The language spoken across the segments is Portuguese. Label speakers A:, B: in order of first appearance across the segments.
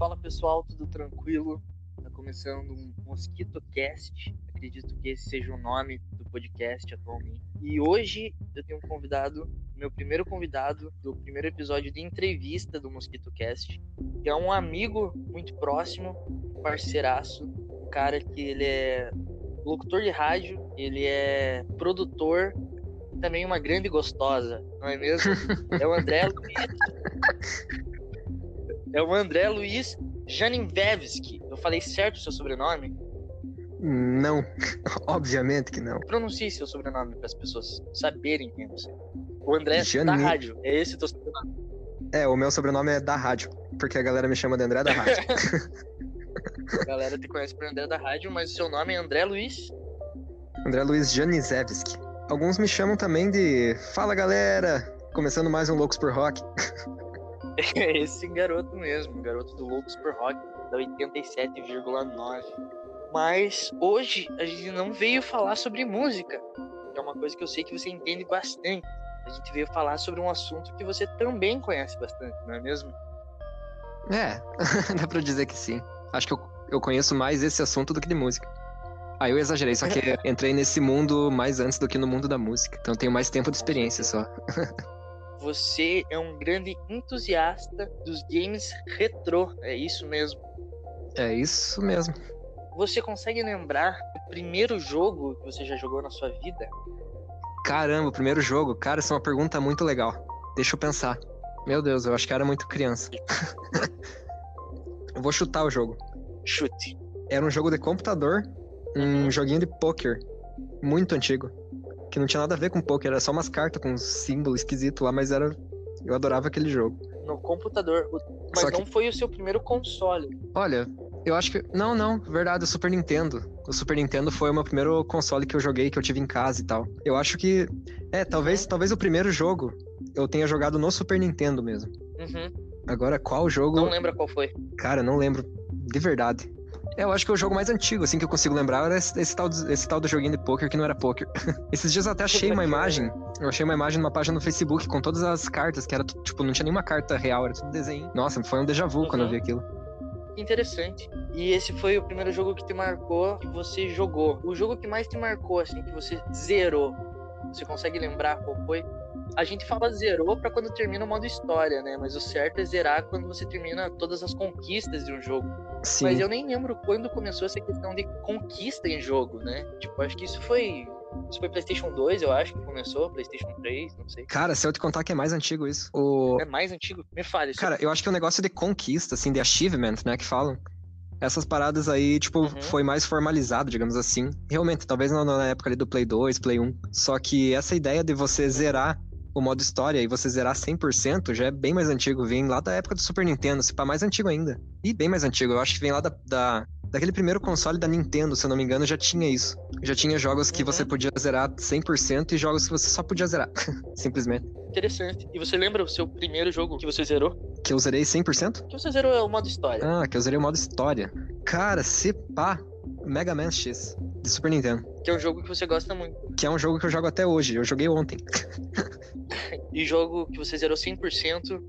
A: Fala pessoal, tudo tranquilo? Tá começando um Mosquito Cast. Acredito que esse seja o nome do podcast atualmente. E hoje eu tenho um convidado, meu primeiro convidado do primeiro episódio de entrevista do Mosquito Cast, que é um amigo muito próximo, um parceiraço, um cara que ele é locutor de rádio, ele é produtor, também uma grande gostosa, não é mesmo? É o André Luiz. É o André Luiz Janinvevski. Eu falei certo o seu sobrenome?
B: Não, obviamente que não.
A: Pronuncie seu sobrenome para as pessoas saberem quem você é. O André
B: Janin-
A: da rádio. É esse o teu sobrenome.
B: É, o meu sobrenome é da rádio, porque a galera me chama de André da rádio.
A: A galera te conhece por André da rádio, mas o seu nome é André Luiz.
B: André Luiz Janizewski. Alguns me chamam também de Fala galera, começando mais um Loucos por Rock.
A: É esse garoto mesmo, garoto do Loucos por Rock, da 87,9. Mas hoje a gente não veio falar sobre música, que é uma coisa que eu sei que você entende bastante. A gente veio falar sobre um assunto que você também conhece bastante, não é mesmo?
B: É, dá pra dizer que sim. Acho que eu, eu conheço mais esse assunto do que de música. Aí eu exagerei, só que entrei nesse mundo mais antes do que no mundo da música. Então eu tenho mais tempo de experiência só.
A: Você é um grande entusiasta dos games retrô, é isso mesmo.
B: É isso mesmo.
A: Você consegue lembrar o primeiro jogo que você já jogou na sua vida?
B: Caramba, o primeiro jogo. Cara, essa é uma pergunta muito legal. Deixa eu pensar. Meu Deus, eu acho que era muito criança. eu vou chutar o jogo.
A: Chute.
B: Era um jogo de computador, um joguinho de poker muito antigo, que não tinha nada a ver com poker, era só umas cartas com um símbolo esquisito lá, mas era eu adorava aquele jogo.
A: No computador. Mas
B: que-
A: não foi o seu primeiro console.
B: Olha, eu acho que não, não, verdade, o Super Nintendo. O Super Nintendo foi o meu primeiro console que eu joguei, que eu tive em casa e tal. Eu acho que é, talvez, talvez o primeiro jogo eu tenha jogado no Super Nintendo mesmo.
A: Uhum.
B: Agora qual jogo?
A: Não lembra qual foi.
B: Cara, não lembro de verdade. É, eu acho que o jogo mais antigo, assim, que eu consigo lembrar era esse, esse tal, do- esse tal do joguinho de poker que não era poker. Esses dias eu até achei uma imagem, eu achei uma imagem numa página no Facebook com todas as cartas, que era, tipo, não tinha nenhuma carta real, era tudo desenho. Nossa, foi um déjà vu quando eu vi aquilo.
A: Interessante. E esse foi o primeiro jogo que te marcou, que você jogou. O jogo que mais te marcou, assim, que você zerou. Você consegue lembrar qual foi? A gente fala zerou pra quando termina o modo história, né? Mas o certo é zerar quando você termina todas as conquistas de um jogo.
B: Sim.
A: Mas eu nem lembro quando começou essa questão de conquista em jogo, né? Tipo, acho que isso foi. Isso foi PlayStation 2, eu acho que começou, PlayStation 3, não sei.
B: Cara, se eu te contar que é mais antigo isso. O...
A: É mais antigo? Me fale. isso.
B: Cara, eu acho que o negócio de conquista, assim, de achievement, né, que falam. Essas paradas aí, tipo,
A: Uhum.
B: foi mais formalizado, digamos assim. Realmente, talvez na, na época ali do Play 2, Play 1. Só que essa ideia de você zerar o modo história e você zerar 100% já é bem mais antigo. Vem lá da época do Super Nintendo, se pá, mais antigo ainda. E bem mais antigo. Eu acho que vem lá da, da- daquele primeiro console da Nintendo, se eu não me engano, já tinha isso. Já tinha jogos que
A: Uhum.
B: você podia zerar 100% e jogos que você só podia zerar. Simplesmente.
A: Interessante. E você lembra o seu primeiro jogo que você zerou?
B: Que eu zerei 100%?
A: Que você zerou é o modo história.
B: Ah, que eu zerei o modo história. Cara, se pá, Mega Man X, de Super Nintendo.
A: Que é um jogo que você gosta muito.
B: Que é um jogo que eu jogo até hoje. Eu joguei ontem.
A: E jogo que você zerou 100%.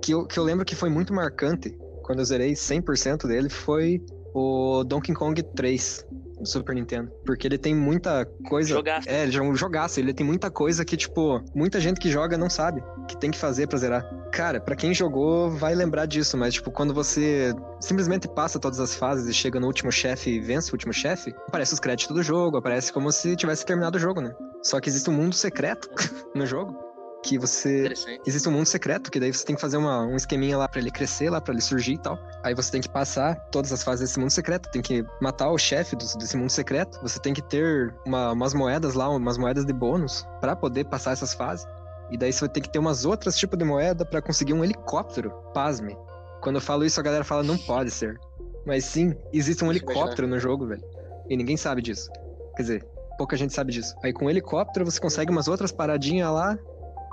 B: Que eu, que eu lembro que foi muito marcante quando eu zerei 100% dele foi o Donkey Kong 3 do Super Nintendo. Porque ele tem muita coisa.
A: Jogaço.
B: É, ele é um jogaço. Ele tem muita coisa que, tipo, muita gente que joga não sabe que tem que fazer pra zerar. Cara, pra quem jogou vai lembrar disso, mas, tipo, quando você simplesmente passa todas as fases e chega no último chefe e vence o último chefe, aparece os créditos do jogo, aparece como se tivesse terminado o jogo, né? Só que existe um mundo secreto no jogo que você existe um mundo secreto, que daí você tem que fazer uma, um esqueminha lá pra ele crescer, lá pra ele surgir e tal. Aí você tem que passar todas as fases desse mundo secreto, tem que matar o chefe desse mundo secreto, você tem que ter uma- umas moedas lá, umas moedas de bônus pra poder passar essas fases. E daí você vai ter que ter umas outras tipos de moeda pra conseguir um helicóptero. Pasme. Quando eu falo isso, a galera fala, não pode ser. Mas sim, existe um
A: Deixa
B: helicóptero no jogo, velho. E ninguém sabe disso. Quer dizer, pouca gente sabe disso. Aí com o helicóptero você consegue umas outras paradinhas lá.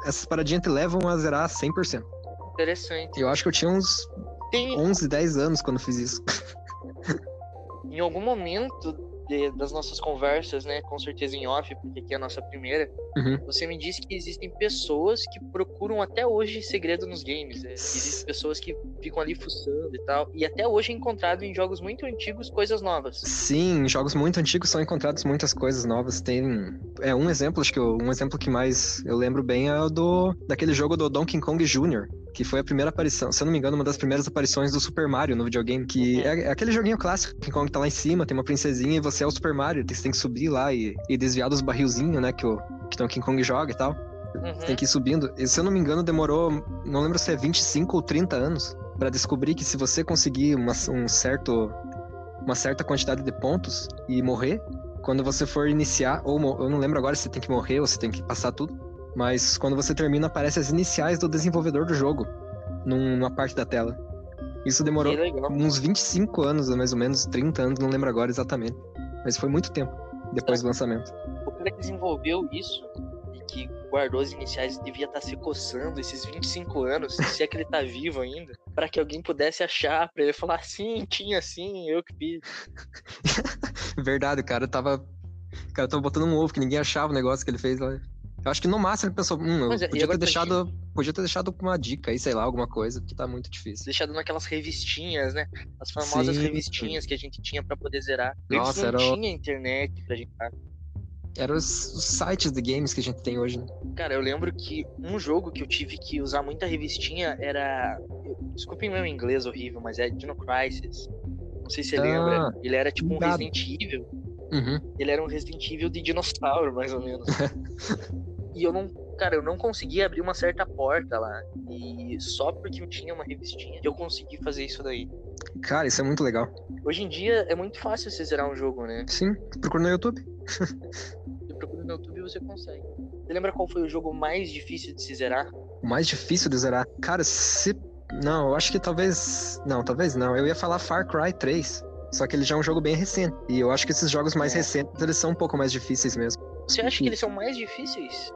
B: Essas paradinhas te levam a zerar 100%.
A: Interessante.
B: Eu acho que eu tinha uns
A: Tem,
B: 11, 10 anos quando fiz isso.
A: em algum momento de, das nossas conversas, né? Com certeza em off, porque aqui é a nossa primeira.
B: Uhum.
A: Você me disse que existem pessoas que procuram até hoje segredo nos games. Né? Existem pessoas que ficam ali fuçando e tal. E até hoje é encontrado em jogos muito antigos coisas novas.
B: Sim, em jogos muito antigos são encontradas muitas coisas novas. Tem. É um exemplo, acho que eu- um exemplo que mais eu lembro bem é o do daquele jogo do Donkey Kong Jr., que foi a primeira aparição, se eu não me engano, uma das primeiras aparições do Super Mario no videogame, que
A: Uhum.
B: é, é aquele joguinho clássico, Donkey Kong tá lá em cima, tem uma princesinha e você é o Super Mario, você tem que subir lá e, e desviar dos barrilzinhos, né, que o que Donkey Kong joga e tal.
A: Uhum.
B: Você tem que ir subindo. E se eu não me engano, demorou, não lembro se é 25 ou 30 anos, pra descobrir que se você conseguir uma, um certo, uma certa quantidade de pontos e morrer, quando você for iniciar, ou eu não lembro agora se você tem que morrer ou se tem que passar tudo, mas quando você termina, aparecem as iniciais do desenvolvedor do jogo num- numa parte da tela. Isso demorou uns 25 anos, mais ou menos, 30 anos, não lembro agora exatamente. Mas foi muito tempo depois do lançamento.
A: O cara que desenvolveu isso e que guardou as iniciais devia estar se coçando esses 25 anos, se é que ele tá vivo ainda, pra que alguém pudesse achar, pra ele falar sim, tinha sim, eu que fiz.
B: Verdade, o cara tava. O cara tava botando um ovo que ninguém achava o negócio que ele fez lá. Eu acho que no máximo ele pensou, hum, eu
A: Mas
B: podia ter deixado. Podia ter deixado uma dica aí, sei lá, alguma coisa, porque tá muito difícil.
A: Deixado naquelas revistinhas, né? As famosas
B: Sim.
A: revistinhas que a gente tinha pra poder zerar.
B: Nossa,
A: não
B: era o-
A: tinha internet pra gente.
B: Eram os, os sites de games que a gente tem hoje, né?
A: Cara, eu lembro que um jogo que eu tive que usar muita revistinha era. Desculpem meu inglês horrível, mas é Dino Crisis. Não sei se você
B: Ah,
A: lembra. Ele era tipo um
B: ligado.
A: Resident Evil.
B: Uhum.
A: Ele era um Resident Evil de dinossauro, mais ou menos. e eu não. Cara, eu não conseguia abrir uma certa porta lá. E só porque eu tinha uma revistinha que eu consegui fazer isso daí.
B: Cara, isso é muito legal.
A: Hoje em dia é muito fácil você zerar um jogo, né?
B: Sim, procura no YouTube.
A: Você procura no YouTube e você consegue. Você lembra qual foi o jogo mais difícil de se zerar?
B: O mais difícil de zerar. Cara, se. Não, eu acho que talvez. Não, talvez não. Eu ia falar Far Cry 3. Só que ele já é um jogo bem recente. E eu acho que esses jogos mais
A: É.
B: recentes, eles são um pouco mais difíceis mesmo.
A: Você acha que eles são mais difíceis?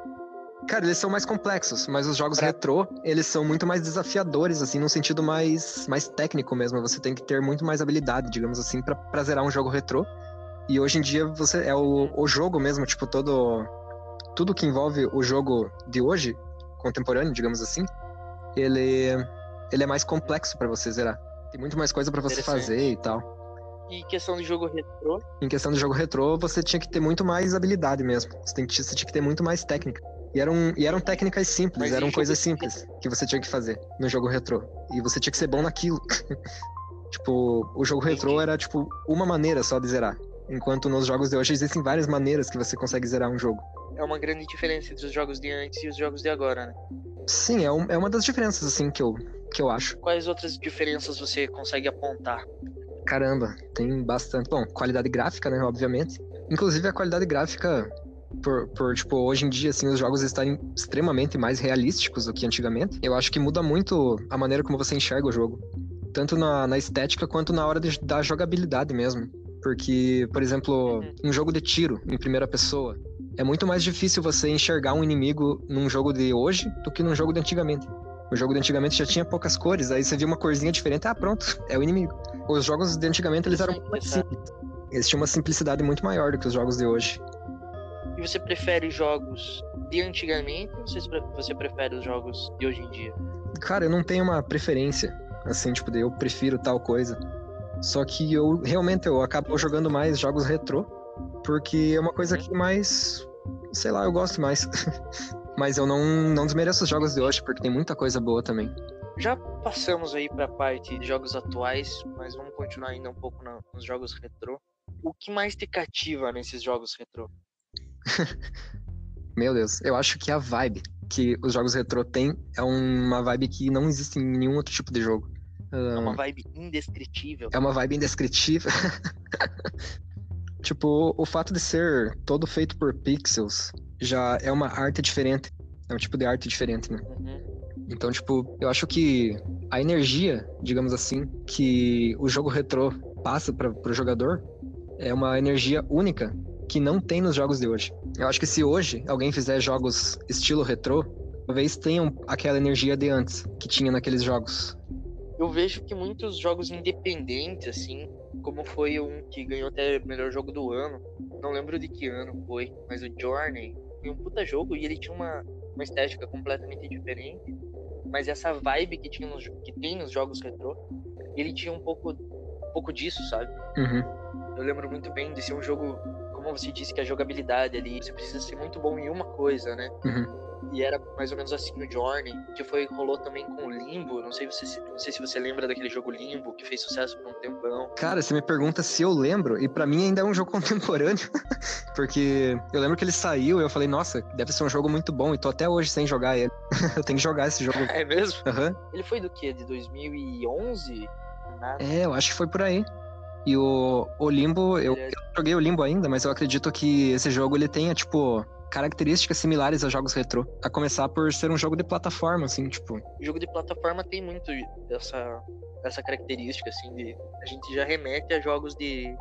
B: Cara, eles são mais complexos, mas os jogos
A: Pra-
B: retrô, eles são muito mais desafiadores, assim, num sentido mais, mais técnico mesmo. Você tem que ter muito mais habilidade, digamos assim, pra, pra zerar um jogo retrô. E hoje em dia você é o, o jogo mesmo, tipo, todo. Tudo que envolve o jogo de hoje, contemporâneo, digamos assim, ele, ele é mais complexo pra você zerar. Tem muito mais coisa pra você fazer e tal.
A: E questão de jogo retrô,
B: Em questão de jogo retrô, você tinha que ter muito mais habilidade mesmo. Você, tem que, você tinha que ter muito mais técnica. E eram, e eram técnicas simples,
A: Mas
B: eram coisas
A: de-
B: simples que você tinha que fazer no jogo retrô. E você tinha que ser bom naquilo. tipo, o jogo retrô era, tipo, uma maneira só de zerar. Enquanto nos jogos de hoje existem várias maneiras que você consegue zerar um jogo.
A: é uma grande diferença entre os jogos de antes e os jogos de agora, né?
B: Sim, é, um- é uma das diferenças, assim, que eu, que eu acho.
A: Quais outras diferenças você consegue apontar?
B: Caramba, tem bastante. Bom, qualidade gráfica, né, obviamente. Inclusive a qualidade gráfica, por, por, tipo, hoje em dia, assim, os jogos estarem extremamente mais realísticos do que antigamente. Eu acho que muda muito a maneira como você enxerga o jogo. Tanto na, na estética quanto na hora de- da jogabilidade mesmo. Porque, por exemplo,
A: Uhum.
B: um jogo de tiro em primeira pessoa. É muito mais difícil você enxergar um inimigo num jogo de hoje do que num jogo de antigamente. O jogo de antigamente já tinha poucas cores, aí você via uma corzinha diferente, ah, pronto, é o inimigo. Os jogos de antigamente eles eram muito mais simples. Eles tinham uma simplicidade muito maior do que os jogos de hoje.
A: Você prefere jogos de antigamente ou você, prefere os jogos de hoje em dia?
B: Cara, eu não tenho uma preferência, assim, tipo, de eu prefiro tal coisa. Só que eu realmente eu acabo jogando mais jogos retrô, porque é uma coisa que mais, sei lá, eu gosto mais. Mas eu não, não desmereço os jogos de hoje, porque tem muita coisa boa também.
A: Já passamos aí pra parte de jogos atuais, mas vamos continuar ainda um pouco na- nos jogos retrô. O que mais te cativa nesses jogos retrô?
B: Meu Deus, eu acho que a vibe que os jogos retrô têm é uma vibe que não existe em nenhum outro tipo de jogo.
A: É uma vibe indescritível.
B: é uma vibe indescritível. tipo, o fato de ser todo feito por pixels já é uma arte diferente. É um tipo de arte diferente, né?
A: Uhum.
B: Então, tipo, eu acho que a energia, digamos assim, que o jogo retrô passa para pro jogador é uma energia única que não tem nos jogos de hoje. Eu acho que se hoje alguém fizer jogos estilo retrô, talvez tenham aquela energia de antes que tinha naqueles jogos.
A: Eu vejo que muitos jogos independentes, assim, como foi um que ganhou até melhor jogo do ano. Não lembro de que ano foi, mas o Journey foi um puta jogo e ele tinha uma, uma estética completamente diferente. Mas essa vibe que, tinha nos, que tem nos jogos retrô, ele tinha um pouco, um pouco disso, sabe?
B: Uhum.
A: Eu lembro muito bem de ser um jogo, como você disse, que a jogabilidade ali, você precisa ser muito bom em uma coisa, né?
B: Uhum.
A: E era mais ou menos assim no Journey, que foi rolou também com o Limbo. Não sei, se, não sei se você lembra daquele jogo Limbo, que fez sucesso por um tempão.
B: Cara, você me pergunta se eu lembro, e para mim ainda é um jogo contemporâneo, porque eu lembro que ele saiu e eu falei, nossa, deve ser um jogo muito bom, e tô até hoje sem jogar ele. eu tenho que jogar esse jogo.
A: É mesmo?
B: Uhum.
A: Ele foi do quê? De 2011? Nada.
B: É, eu acho que foi por aí. E o, o Limbo, eu,
A: é
B: eu joguei o Limbo ainda, mas eu acredito que esse jogo ele tenha, tipo, características similares a jogos retrô. A começar por ser um jogo de plataforma, assim, tipo.
A: O jogo de plataforma tem muito dessa, essa característica, assim, de. A gente já remete a jogos de.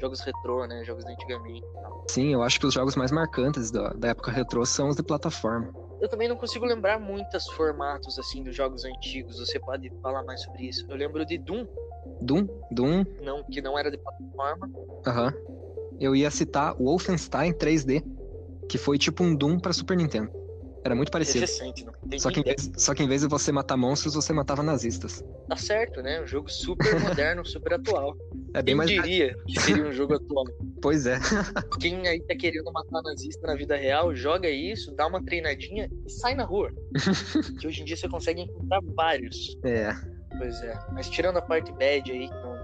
A: Jogos retrô, né? Jogos de antigamente e tal.
B: Sim, eu acho que os jogos mais marcantes da, da época retrô são os de plataforma.
A: Eu também não consigo lembrar muitos formatos, assim, dos jogos antigos. Você pode falar mais sobre isso. Eu lembro de Doom.
B: Doom? Doom?
A: Não, que não era de plataforma.
B: Aham. Uhum. Eu ia citar Wolfenstein 3D que foi tipo um Doom pra Super Nintendo. Era muito parecido.
A: Recente, não
B: só, que em vez, só que em vez de você matar monstros, você matava nazistas.
A: Tá certo, né? Um jogo super moderno, super atual.
B: É bem
A: Quem
B: mais.
A: diria que seria um jogo atual?
B: Pois é.
A: Quem aí tá querendo matar nazista na vida real, joga isso, dá uma treinadinha e sai na rua. que hoje em dia você consegue encontrar vários.
B: É.
A: Pois é. Mas tirando a parte bad aí, não,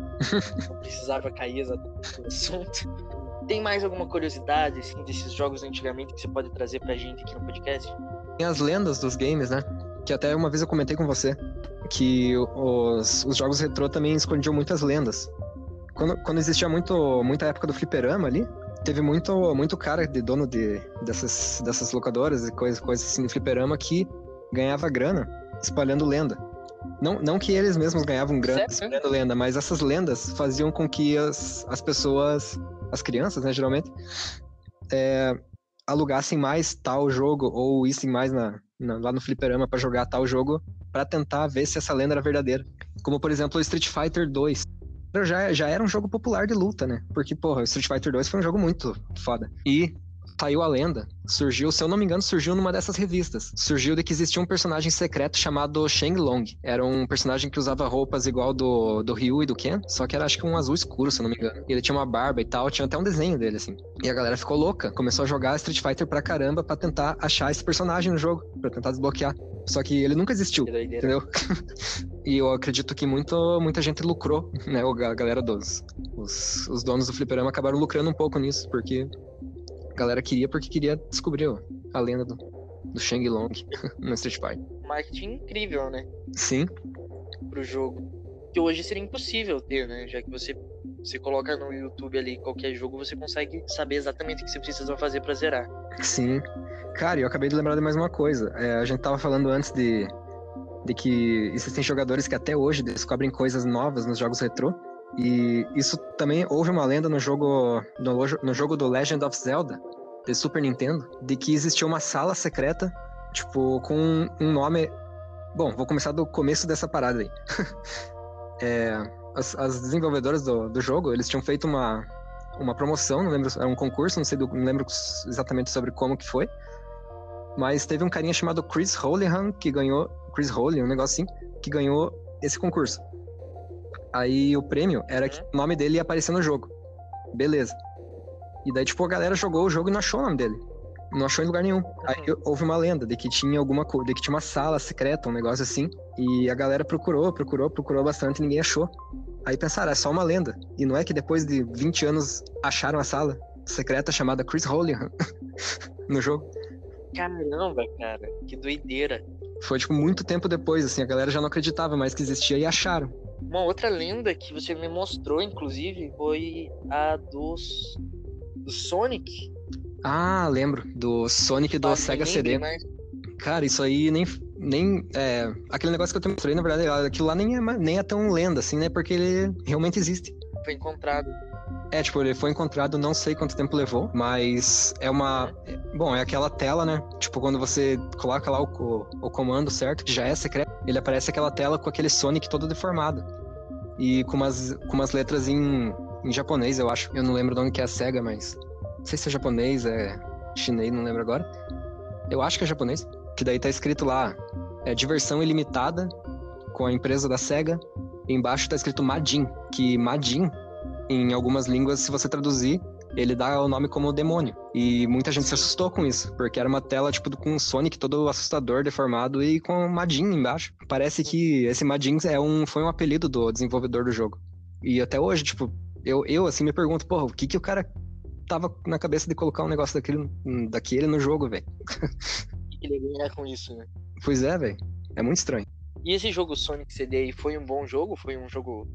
A: não precisava cair exatamente no assunto. Tem mais alguma curiosidade, assim, desses jogos antigamente que você pode trazer pra gente aqui no podcast?
B: Tem as lendas dos games, né? Que até uma vez eu comentei com você que os, os jogos retrô também escondiam muitas lendas. Quando, quando existia muito, muita época do fliperama ali, teve muito, muito cara de dono de, dessas, dessas locadoras e coisas, coisas assim fliperama que ganhava grana espalhando lenda. Não, não que eles mesmos ganhavam grana espalhando lenda, mas essas lendas faziam com que as, as pessoas as crianças, né, geralmente, é, alugassem mais tal jogo ou issem mais na, na, lá no fliperama para jogar tal jogo para tentar ver se essa lenda era verdadeira. Como, por exemplo, o Street Fighter 2. Já, já era um jogo popular de luta, né? Porque, porra, o Street Fighter 2 foi um jogo muito foda. E saiu a lenda. Surgiu, se eu não me engano, surgiu numa dessas revistas. Surgiu de que existia um personagem secreto chamado Shang Long. Era um personagem que usava roupas igual do, do Ryu e do Ken, só que era acho que um azul escuro, se eu não me engano. Ele tinha uma barba e tal, tinha até um desenho dele, assim. E a galera ficou louca, começou a jogar Street Fighter pra caramba pra tentar achar esse personagem no jogo, pra tentar desbloquear. Só que ele nunca existiu, entendeu? e eu acredito que muito, muita gente lucrou, né? A galera dos. Os, os donos do fliperama acabaram lucrando um pouco nisso, porque galera queria porque queria descobrir ó, a lenda do, do Shang Long no Street Fighter.
A: Marketing incrível, né?
B: Sim.
A: Pro jogo. Que hoje seria impossível ter, né? Já que você, você coloca no YouTube ali qualquer jogo, você consegue saber exatamente o que você precisa fazer para zerar.
B: Sim. Cara, eu acabei de lembrar de mais uma coisa. É, a gente tava falando antes de, de que existem jogadores que até hoje descobrem coisas novas nos jogos retrô. E isso também houve uma lenda no jogo no, no jogo do Legend of Zelda de Super Nintendo de que existia uma sala secreta, tipo, com um nome. Bom, vou começar do começo dessa parada aí. é, as, as, desenvolvedoras do, do jogo, eles tinham feito uma, uma promoção, não lembro, era um concurso, não sei, do, não lembro exatamente sobre como que foi. Mas teve um carinha chamado Chris Holihan que ganhou, Chris Holihan, um negócio assim, que ganhou esse concurso. Aí o prêmio era que o nome dele ia aparecer no jogo. Beleza. E daí, tipo, a galera jogou o jogo e não achou o nome dele. Não achou em lugar nenhum. Aí houve uma lenda de que tinha alguma coisa, de que tinha uma sala secreta, um negócio assim. E a galera procurou, procurou, procurou bastante e ninguém achou. Aí pensaram, é só uma lenda. E não é que depois de 20 anos acharam a sala secreta chamada Chris Holihan no jogo.
A: Caramba, cara, que doideira.
B: Foi, tipo, muito tempo depois, assim, a galera já não acreditava mais que existia e acharam.
A: Uma outra lenda que você me mostrou, inclusive, foi a dos do Sonic.
B: Ah, lembro. Do Sonic do Sega CD. Cara, isso aí nem. nem é, aquele negócio que eu te mostrei, na verdade, aquilo lá nem é, nem é tão lenda, assim, né? Porque ele realmente existe.
A: Foi encontrado.
B: É, tipo, ele foi encontrado, não sei quanto tempo levou, mas é uma. Bom, é aquela tela, né? Tipo, quando você coloca lá o, o, comando certo, que já é secreto, ele aparece aquela tela com aquele Sonic todo deformado. e com umas, com umas letras em, em japonês, eu acho. Eu não lembro de onde que é a SEGA, mas. Não sei se é japonês, é chinês, não lembro agora. Eu acho que é japonês. Que daí tá escrito lá: é diversão ilimitada com a empresa da SEGA. E embaixo tá escrito Majin, que Majin, em algumas línguas, se você traduzir, ele dá o nome como demônio. E muita gente se assustou com isso, porque era uma tela, tipo, com um Sonic todo assustador, deformado e com Majin embaixo. Parece que esse Majin é um, foi um apelido do desenvolvedor do jogo. E até hoje, tipo, eu, eu assim me pergunto, porra, o que que o cara tava na cabeça de colocar um negócio daquele, daquele no jogo, velho?
A: O que ele ia ganhar com isso, né?
B: Pois é, velho. É muito estranho.
A: E esse jogo Sonic CD aí foi um bom jogo? Foi um jogo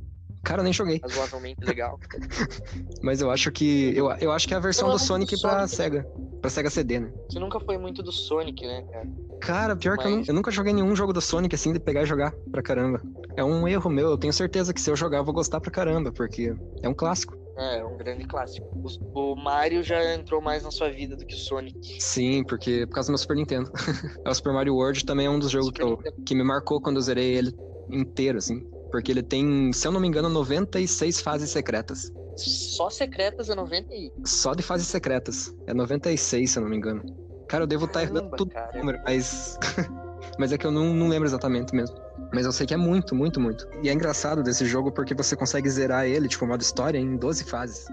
B: Cara, eu nem joguei.
A: razoavelmente legal?
B: Mas eu acho que. Eu, eu acho que é a versão do Sonic
A: o
B: pra
A: Sonic.
B: SEGA. Pra SEGA CD, né?
A: Você nunca foi muito do Sonic, né, cara?
B: Cara, pior que eu,
A: Mas-
B: eu nunca joguei nenhum jogo do Sonic assim de pegar e jogar pra caramba. É um erro meu, eu tenho certeza que se eu jogar eu vou gostar pra caramba, porque é um clássico.
A: É, é um grande clássico. O, o Mario já entrou mais na sua vida do que o Sonic.
B: Sim, porque por causa do meu Super Nintendo. é o Super Mario World também é um dos jogos que, eu- que me marcou quando eu zerei ele inteiro, assim. Porque ele tem, se eu não me engano, 96 fases secretas.
A: Só secretas é 90 e...
B: Só de fases secretas. É 96, se eu não me engano. Cara, eu devo estar errando
A: Caramba,
B: tudo
A: cara.
B: número, mas. mas é que eu não, não lembro exatamente mesmo. Mas eu sei que é muito, muito, muito. E é engraçado desse jogo porque você consegue zerar ele, tipo, modo história, em 12 fases.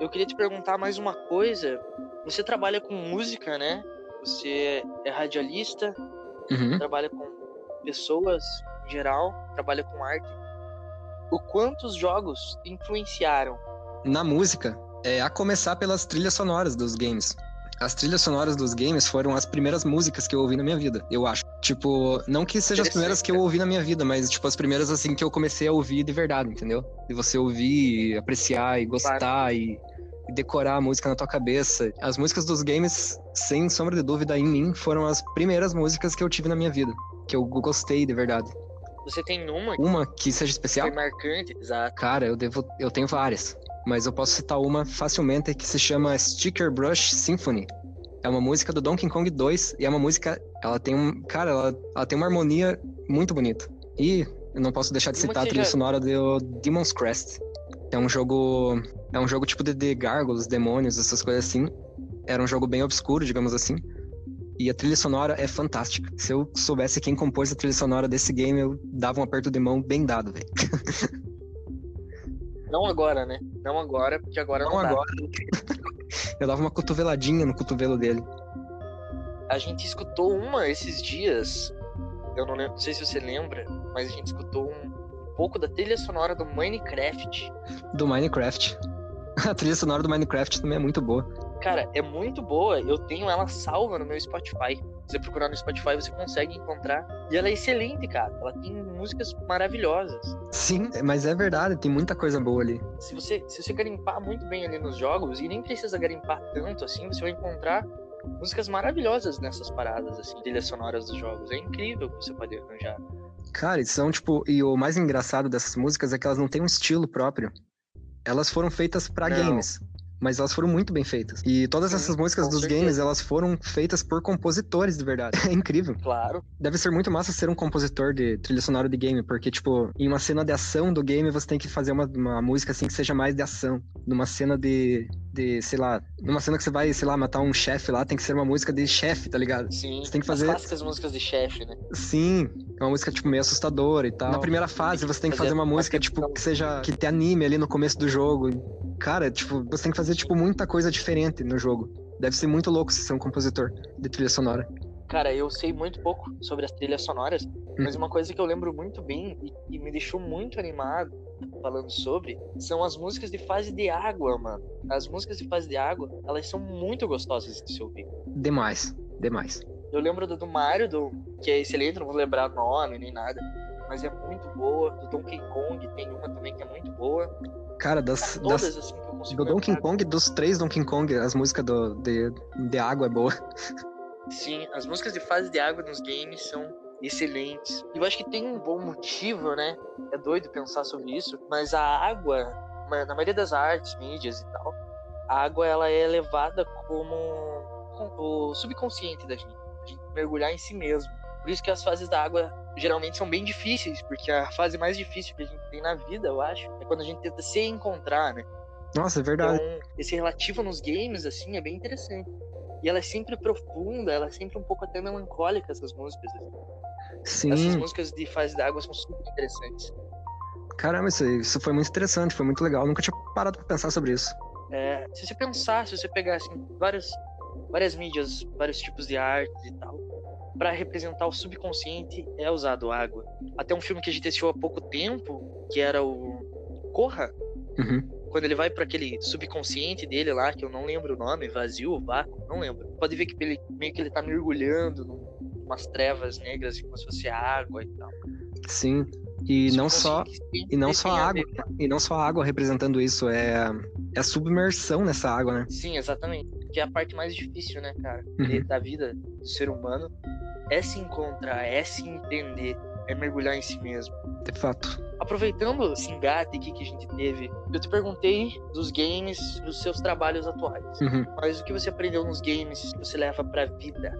A: Eu queria te perguntar mais uma coisa. Você trabalha com música, né? Você é radialista,
B: Uhum.
A: trabalha com pessoas em geral, trabalha com arte. O quanto os jogos influenciaram?
B: Na música, é a começar pelas trilhas sonoras dos games. As trilhas sonoras dos games foram as primeiras músicas que eu ouvi na minha vida, eu acho. Tipo, não que sejam as primeiras que eu ouvi na minha vida, mas, tipo, as primeiras, assim, que eu comecei a ouvir de verdade, entendeu? De você ouvir, apreciar e gostar e, e decorar a música na tua cabeça. As músicas dos games, sem sombra de dúvida, em mim, foram as primeiras músicas que eu tive na minha vida. Que eu gostei de verdade.
A: Você tem uma que
B: Uma que seja especial?
A: foi marcante? Exato.
B: Cara, eu devo, eu tenho várias, mas eu posso citar uma facilmente que se chama Sticker Brush Symphony. É uma música do Donkey Kong 2 e é uma música, ela tem um, cara, ela, ela tem uma harmonia muito bonita. E eu não posso deixar de citar a trilha
A: já-
B: sonora do Demon's Crest. É um jogo, é um jogo tipo de, de gárgulas, demônios, essas coisas assim. Era um jogo bem obscuro, digamos assim. E a trilha sonora é fantástica. Se eu soubesse quem compôs a trilha sonora desse game, eu dava um aperto de mão bem dado, velho.
A: Não agora, né? Não agora, porque agora não,
B: Não
A: dá.
B: agora. Eu dava uma cotoveladinha no cotovelo dele.
A: A gente escutou uma esses dias. Eu não, lembro, não sei se você lembra, mas a gente escutou um, um pouco da trilha sonora do Minecraft.
B: Do Minecraft. A trilha sonora do Minecraft também é muito boa.
A: Cara, é muito boa. Eu tenho ela salva no meu Spotify. Se você procurar no Spotify, você consegue encontrar. E ela é excelente, cara. Ela tem músicas maravilhosas.
B: Sim, mas é verdade, tem muita coisa boa ali.
A: Se você, se você garimpar muito bem ali nos jogos, e nem precisa garimpar tanto assim, você vai encontrar músicas maravilhosas nessas paradas, assim, trilhas sonoras dos jogos. É incrível o que você pode arranjar.
B: Cara, são tipo. E o mais engraçado dessas músicas é que elas não têm um estilo próprio. Elas foram feitas pra
A: Não.
B: games. Mas elas foram muito bem feitas. E todas
A: Sim,
B: essas músicas dos
A: certeza.
B: games, elas foram feitas por compositores de verdade. É incrível.
A: Claro.
B: Deve ser muito massa ser um compositor de trilha sonora de game, porque, tipo, em uma cena de ação do game, você tem que fazer uma, uma música assim que seja mais de ação. Numa cena de, de, sei lá, numa cena que você vai, sei lá, matar um chefe lá, tem que ser uma música de chefe, tá ligado?
A: Sim.
B: Você tem que fazer-
A: As clássicas músicas de chefe, né?
B: Sim, é uma música, tipo, meio assustadora e tal. Na primeira fase, você tem que
A: Fazer
B: uma música, tipo, que seja. que te anime ali no começo do jogo. Cara, tipo, você tem que fazer, tipo, muita coisa diferente no jogo. Deve ser muito louco se ser um compositor de trilha sonora.
A: Cara, eu sei muito pouco sobre as trilhas sonoras, mas uma coisa que eu lembro muito bem e, e me deixou muito animado falando sobre são as músicas de fase de água, mano. As músicas de fase de água, elas são muito gostosas de se ouvir.
B: Demais, demais.
A: Eu lembro do, do Mario, do, que é excelente, não vou lembrar nome nem nada, mas é muito boa. Do Donkey Kong tem uma também que é muito boa.
B: Cara, das,
A: Cara,
B: das,
A: todas assim
B: do Donkey
A: lembrar.
B: Kong, dos três Donkey Kong, as músicas do, de, de água é boa.
A: Sim, as músicas de fase de água nos games são excelentes. E eu acho que tem um bom motivo, né? É doido pensar sobre isso, mas a água, na maioria das artes, mídias e tal, a água ela é levada como com- o subconsciente da gente, a gente mergulhar em si mesmo. Por isso que as fases da água geralmente são bem difíceis, porque a fase mais difícil que a gente tem na vida, eu acho, é quando a gente tenta se encontrar, né?
B: Nossa, é verdade.
A: Então, esse relativo nos games, assim, é bem interessante. E ela é sempre profunda, ela é sempre um pouco até melancólica, essas músicas. Assim.
B: Sim.
A: Essas músicas de fase d'água são super interessantes.
B: Caramba, isso, isso foi muito interessante, foi muito legal. Eu nunca tinha parado pra pensar sobre isso.
A: É, se você pensar, se você pegar assim, várias, várias mídias, vários tipos de arte e tal, para representar o subconsciente é usado água. Até um filme que a gente assistiu há pouco tempo, que era o Corra,
B: Uhum.
A: quando ele vai para aquele subconsciente dele lá, que eu não lembro o nome, vazio, vácuo, não lembro. Pode ver que ele, meio que ele tá mergulhando umas trevas negras, como se fosse água e tal.
B: Sim. E não só e não só água, e não só água representando isso, é, é a submersão nessa água, né?
A: Sim, exatamente. Que é a parte mais difícil, né, cara,
B: Uhum.
A: da vida do ser humano. É se encontrar, é se entender, é mergulhar em si mesmo.
B: De fato.
A: Aproveitando esse engate aqui que a gente teve, eu te perguntei dos games, dos seus trabalhos atuais.
B: Uhum.
A: Mas o que você aprendeu nos games que você leva pra vida?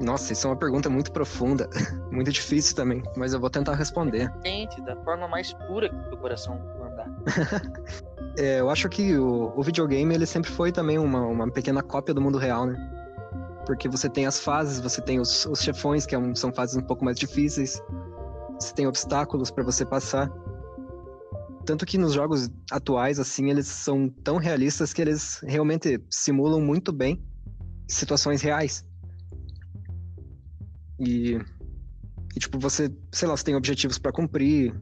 B: Nossa, isso é uma pergunta muito profunda, muito difícil também, mas eu vou tentar responder.
A: Sente da forma mais pura que o teu coração mandar.
B: É, eu acho que o, o videogame ele sempre foi também uma, uma pequena cópia do mundo real, né? Porque você tem as fases, você tem os, os chefões, que é um- são fases um pouco mais difíceis, você tem obstáculos para você passar. Tanto que nos jogos atuais, assim, eles são tão realistas que eles realmente simulam muito bem situações reais. E, e tipo, você, sei lá, você tem objetivos para cumprir,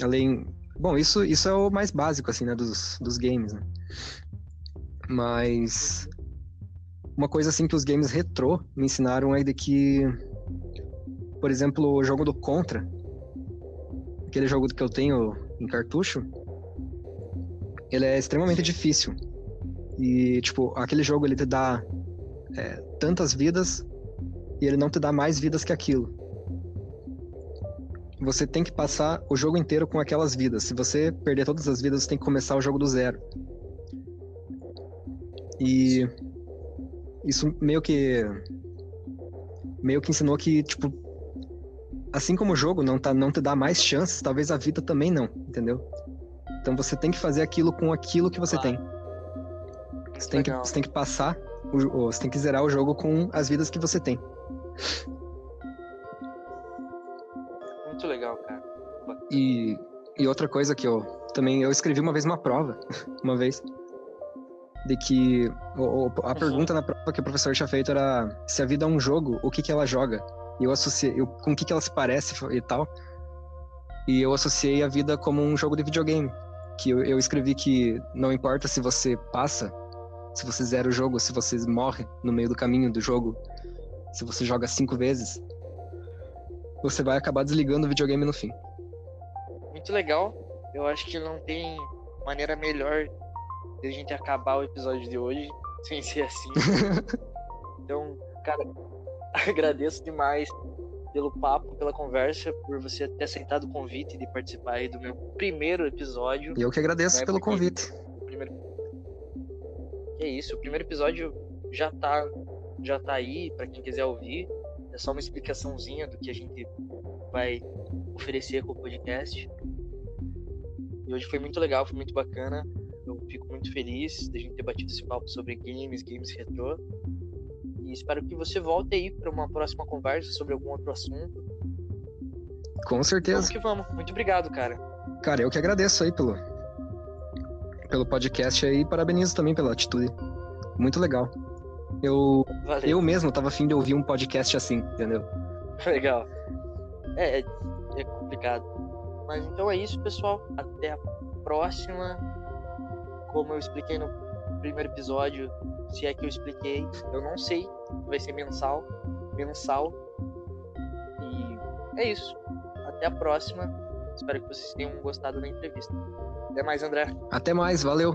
B: além, Bom, isso, isso é o mais básico, assim, né, dos, dos games, né? Mas uma coisa, assim, que os games retrô me ensinaram é de que, por exemplo, o jogo do Contra, aquele jogo que eu tenho em cartucho, ele é extremamente difícil. E, tipo, aquele jogo, ele te dá é, tantas vidas e ele não te dá mais vidas que aquilo você tem que passar o jogo inteiro com aquelas vidas. Se você perder todas as vidas, você tem que começar o jogo do zero. E isso meio que meio que ensinou que tipo assim como o jogo não tá não te dá mais chances, talvez a vida também não, entendeu? Então você tem que fazer aquilo com aquilo que você
A: Claro.
B: tem. Você tem, que, você tem que passar, o, o- você tem que zerar o jogo com as vidas que você tem.
A: Muito legal, cara.
B: E, e outra coisa que eu também eu escrevi uma vez uma prova, uma vez, de que o- a
A: Uhum.
B: pergunta na prova que o professor tinha feito era se a vida é um jogo, o que que ela joga? E eu associei, eu, com o que que ela se parece e tal. E eu associei a vida como um jogo de videogame, que eu, eu escrevi que não importa se você passa, se você zera o jogo, se você morre no meio do caminho do jogo, se você joga cinco vezes, você vai acabar desligando o videogame no fim.
A: Muito legal. Eu acho que não tem maneira melhor de a gente acabar o episódio de hoje sem ser assim. então, cara, agradeço demais pelo papo, pela conversa, por você ter aceitado o convite de participar aí do meu primeiro episódio.
B: E eu que agradeço
A: Né,
B: pelo convite.
A: Primeiro... É isso, o primeiro episódio já tá, já tá aí pra quem quiser ouvir. É só uma explicaçãozinha do que a gente vai oferecer com o podcast. E hoje foi muito legal, foi muito bacana. Eu fico muito feliz de a gente ter batido esse papo sobre games, games retrô. E espero que você volte aí para uma próxima conversa sobre algum outro assunto.
B: Com
A: Vamos
B: certeza.
A: que vamos. Muito obrigado, cara.
B: Cara, eu que agradeço aí pelo, pelo podcast aí e parabenizo também pela atitude. Muito legal. Eu,
A: Valeu.
B: eu mesmo tava afim de ouvir um podcast assim, entendeu?
A: Legal. É, é complicado. Mas então é isso, pessoal. Até a próxima. Como eu expliquei no primeiro episódio, se é que eu expliquei, eu não sei. Vai ser mensal. Mensal. E é isso. Até a próxima. Espero que vocês tenham gostado da entrevista. Até mais, André.
B: Até mais, valeu.